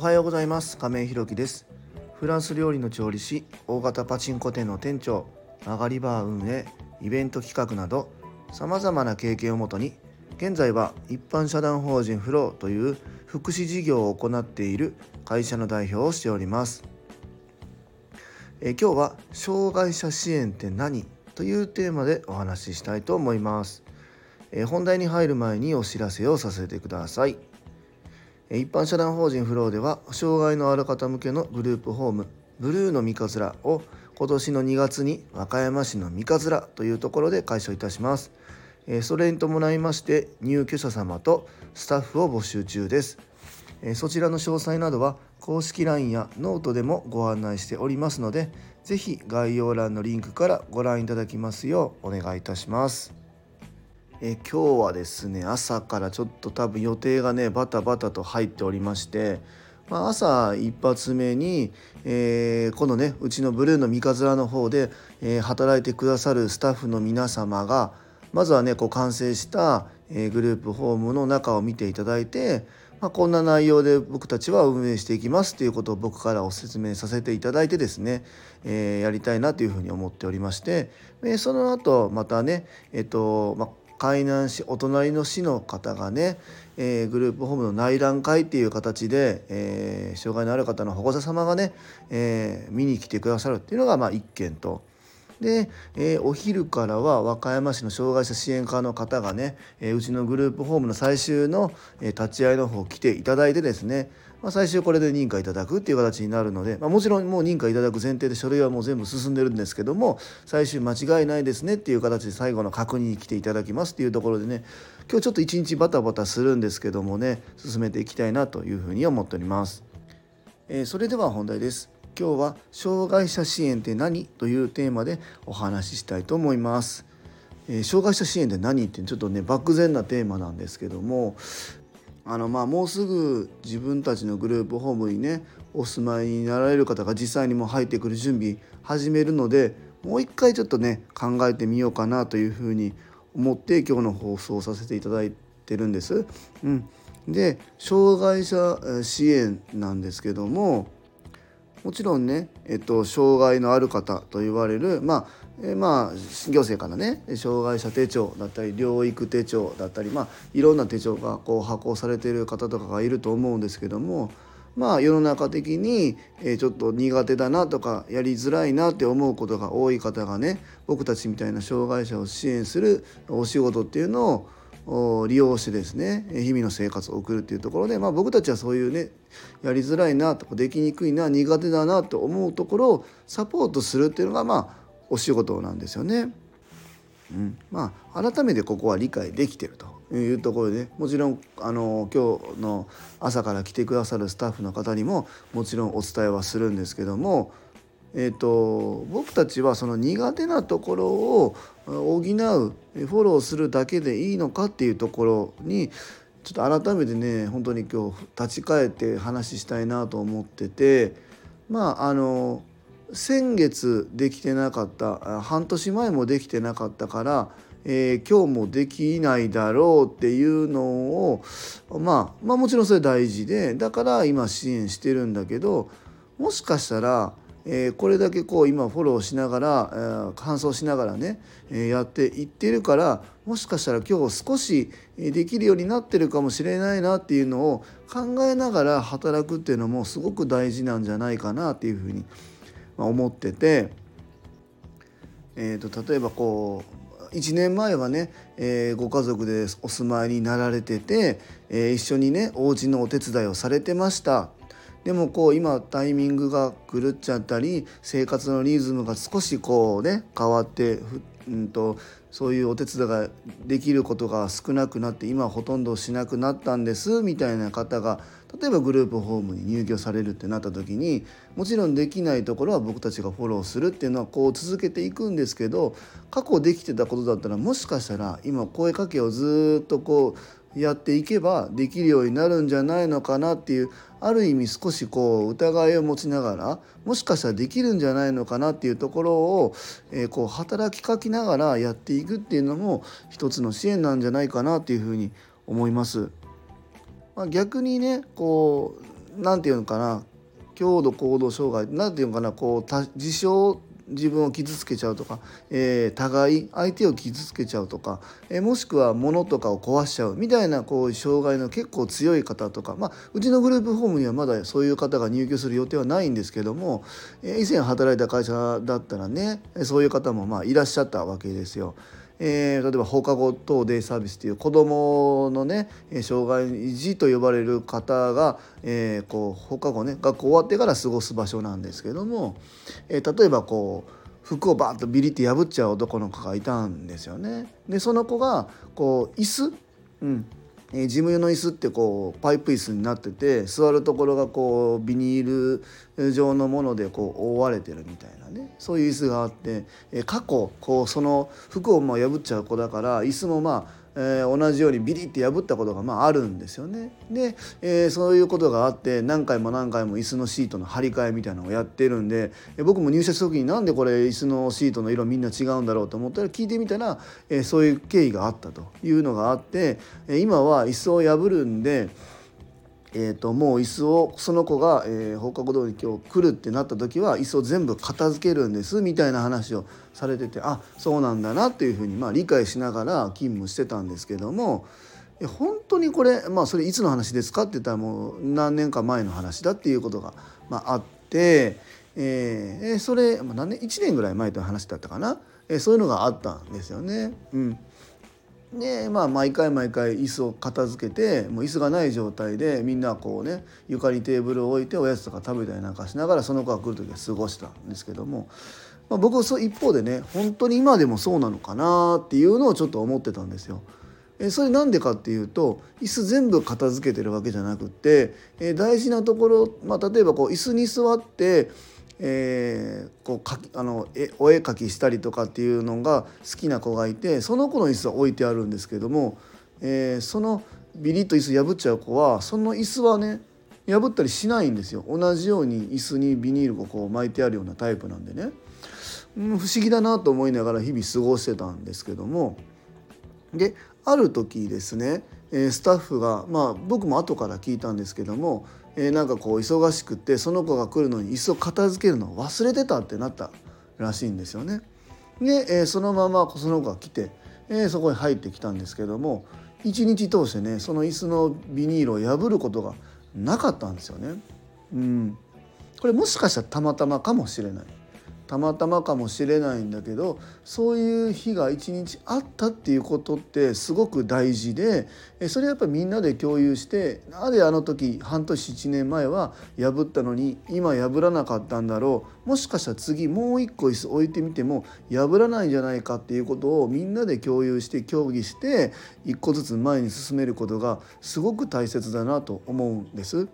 はようございます。亀井ひろきです。フランス料理の調理師大型パチンコ店の店長曲がりバー運営イベント企画などさまざまな経験をもとに現在は一般社団法人フローという福祉事業を行っている会社の代表をしております。え今日は障害者支援って何というテーマでお話ししたいと思います。え本題に入る前にお知らせをさせてください。一般社団法人フローでは障害のある方向けのグループホームブルーの三葛を今年の2月に和歌山市の三葛というところで開所いたします。それに伴いまして入居者様とスタッフを募集中です。そちらの詳細などは公式 LINE やノートでもご案内しておりますので是非概要欄のリンクからご覧いただきますようお願いいたします。え今日はですね朝からちょっと多分予定がねバタバタと入っておりまして、まあ、朝一発目に、えー、このねうちのブルーの三日面の方で、えー、働いてくださるスタッフの皆様がまずはねこう完成した、えー、グループホームの中を見ていただいて、まあ、こんな内容で僕たちは運営していきますっていうことを僕からお説明させていただいてですね、え、やりたいなというふうに思っておりまして、え、その後またねえっ、と、まあ海南市お隣の市の方がね、えー、グループホームの内覧会っていう形で、えー、障害のある方の保護者様がね、えー、見に来てくださるっていうのがまあ1件と。で、え、お昼からは和歌山市の障害者支援課の方がね、え、うちのグループホームの最終の、え、立ち会いの方来ていただいてですねまあ、最終これで認可いただくっていう形になるので、まあ、もちろんもう認可いただく前提で書類はもう全部進んでるんですけども最終間違いないですねっていう形で最後の確認に来ていただきますっていうところでね今日ちょっと一日バタバタするんですけどもね進めていきたいなというふうに思っております。えー、それでは本題です。今日は障害者支援って何というテーマでお話ししたいと思います。えー、障害者支援って何ってちょっとね漠然なテーマなんですけどもあのまあもうすぐ自分たちのグループホームにねお住まいになられる方が実際にも入ってくる準備始めるのでもう一回ちょっとね考えてみようかなというふうに思って今日の放送をさせていただいてるんです。うん、で障害者支援なんですけどももちろんね、えっと、障害のある方と言われる、まあえまあ、行政からね障害者手帳だったり療育手帳だったり、まあ、いろんな手帳がこう発行されている方とかがいると思うんですけども、まあ、世の中的に、えちょっと苦手だなとかやりづらいなって思うことが多い方がね僕たちみたいな障害者を支援するお仕事っていうのを利用してですね日々の生活を送るっていうところで、まあ、僕たちはそういうねやりづらいなとかできにくいな苦手だなと思うところをサポートするっていうのがまあお仕事なんですよね。うん、まあ改めてここは理解できてるというところで、ね、もちろんあの今日の朝から来てくださるスタッフの方にももちろんお伝えはするんですけどもえーと、僕たちはその苦手なところを補うフォローするだけでいいのかっていうところにちょっと改めてね本当に今日立ち返って話したいなと思っててまああの先月できてなかった半年前もできてなかったから、えー、今日もできないだろうっていうのを、まあ、まあもちろんそれ大事でだから今支援してるんだけどもしかしたらえー、これだけこう今フォローしながら、えー、搬送しながらね、え、やっていってるからもしかしたら今日少しできるようになってるかもしれないなっていうのを考えながら働くっていうのもすごく大事なんじゃないかなっていうふうに思思ってて、えーと、例えばこう1年前はね、えー、ご家族でお住まいになられてて、えー、一緒にねお家のお手伝いをされてました。でもこう今タイミングが狂っちゃったり生活のリズムが少しこうね変わってうんとそういうお手伝いができることが少なくなって今ほとんどしなくなったんですみたいな方が例えばグループホームに入居されるってなった時にもちろんできないところは僕たちがフォローするっていうのはこう続けていくんですけど過去できてたことだったらもしかしたら今声かけをずっとこうやっていけばできるようになるんじゃないのかなっていうある意味少しこう疑いを持ちながらもしかしたらできるんじゃないのかなっていうところを、えー、こう働きかけながらやっていくっていうのも一つの支援なんじゃないかなっていうふうに思います。まあ、逆にねこう何て言うのかな強度行動障害何て言うのかなこう自傷自分を傷つけちゃうとか、えー、互い相手を傷つけちゃうとか、えー、もしくは物とかを壊しちゃうみたいなこう障害の結構強い方とか、まあ、うちのグループホームにはまだそういう方が入居する予定はないんですけども、えー、以前働いた会社だったらねそういう方もまあいらっしゃったわけですよ。えー、例えば放課後等デイサービスという子どものね障害児と呼ばれる方が、えー、こう放課後ね学校終わってから過ごす場所なんですけども、えー、例えばこう服をバーッとビリって破っちゃう男の子がいたんですよね。でその子がこう椅子、うんえー、事務用の椅子ってこうパイプ椅子になってて座るところがこうビニール状のものでこう覆われてるみたいなね。そういう椅子があって、えー、過去こうその服をまあ破っちゃう子だから椅子もまあえー、同じようにビリって破ったことがまああるんですよね。で、えー、そういうことがあって何回も何回も椅子のシートの張り替えみたいなのをやってるんで、えー、僕も入社した時になんでこれ椅子のシートの色みんな違うんだろうと思ったら聞いてみたら、え、そういう経緯があったというのがあって、え、今は椅子を破るんで。えーと、もう椅子をその子が、えー、放課後通り今日来るってなった時は椅子を全部片付けるんですみたいな話をされててあそうなんだなっていうふうに、まあ、理解しながら勤務してたんですけども本当にこれまあそれいつの話ですかって言ったらもう何年か前の話だっていうことが、まあ、あって、えー、それ、まあ、何年1年ぐらい前という話だったかな、えー、そういうのがあったんですよね。うんでまあ毎回毎回椅子を片付けてもう椅子がない状態でみんなこうね床にテーブルを置いておやつとか食べたりなんかしながらその子が来る時は過ごしたんですけども、まあ、僕はそ一方でね本当に今でもそうなのかなっていうのをちょっと思ってたんですよ。えそれなんでかっていうと椅子全部片付けてるわけじゃなくって、え大事なところ、まあ、例えばこう椅子に座ってえー、こうかあのえお絵描きしたりとかっていうのが好きな子がいてその子の椅子は置いてあるんですけども、えー、そのビリッと椅子破っちゃう子はその椅子はね破ったりしないんですよ。同じように椅子にビニールをこう巻いてあるようなタイプなんでね、うん、不思議だなと思いながら日々過ごしてたんですけども。である時ですねスタッフがまあ僕も後から聞いたんですけどもえー、なんかこう忙しくてその子が来るのに椅子を片付けるのを忘れてたってなったらしいんですよね。で、えー、そのままその子が来て、えー、そこに入ってきたんですけども一日通してねその椅子のビニールを破ることがなかったんですよね。うん、これもしかしたらたまたまかもしれない。たまたまかもしれないんだけどそういう日が一日あったっていうことってすごく大事でそれやっぱりみんなで共有してなぜあの時半年1年前は破ったのに今破らなかったんだろうもしかしたら次もう一個椅子置いてみても破らないんじゃないかっていうことをみんなで共有して協議して一個ずつ前に進めることがすごく大切だなと思うんです。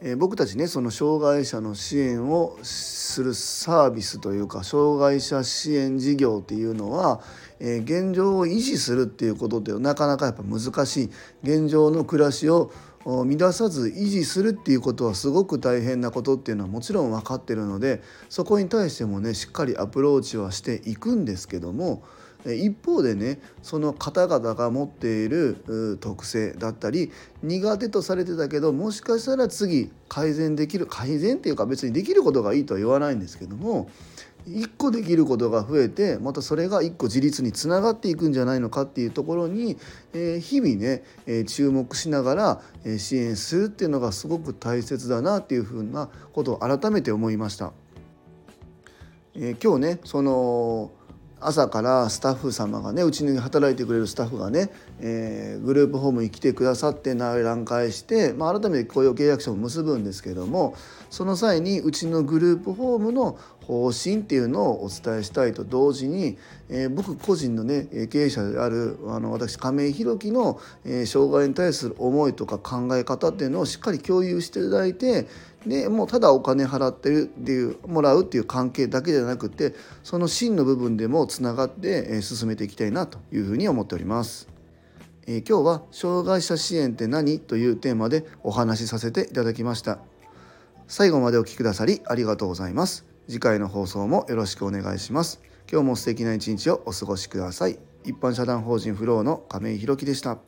え僕たちねその障害者の支援をするサービスというか障害者支援事業っていうのは、え現状を維持するっていうことってなかなかやっぱ難しい。現状の暮らしを乱さず維持するっていうことはすごく大変なことっていうのはもちろん分かってるのでそこに対してもねしっかりアプローチはしていくんですけども一方でねその方々が持っている特性だったり苦手とされてたけどもしかしたら次改善できる改善っていうか別にできることがいいとは言わないんですけども一個できることが増えてまたそれが一個自立につながっていくんじゃないのかっていうところに、えー、日々ね、えー、注目しながら、え、支援するっていうのがすごく大切だなっていうふうなことを改めて思いました。え今日ねその朝からスタッフ様がねうちに働いてくれるスタッフがね、えー、グループホームに来てくださって内覧会して、まあ、改めて雇用契約書を結ぶんですけどもその際にうちのグループホームの方針っていうのをお伝えしたいと同時に、えー、僕個人のね経営者であるあの私亀井宏樹の、えー、障害に対する思いとか考え方っていうのをしっかり共有していただいてでもうただお金払ってるっていうもらうっていう関係だけじゃなくてその真の部分でもつながってえ進めていきたいなというふうに思っております。えー、今日は障害者支援って何？というテーマでお話しさせていただきました。最後までお聴きくださりありがとうございます。次回の放送もよろしくお願いします。今日も素敵な一日をお過ごしください。一般社団法人フローの亀井弘樹でした。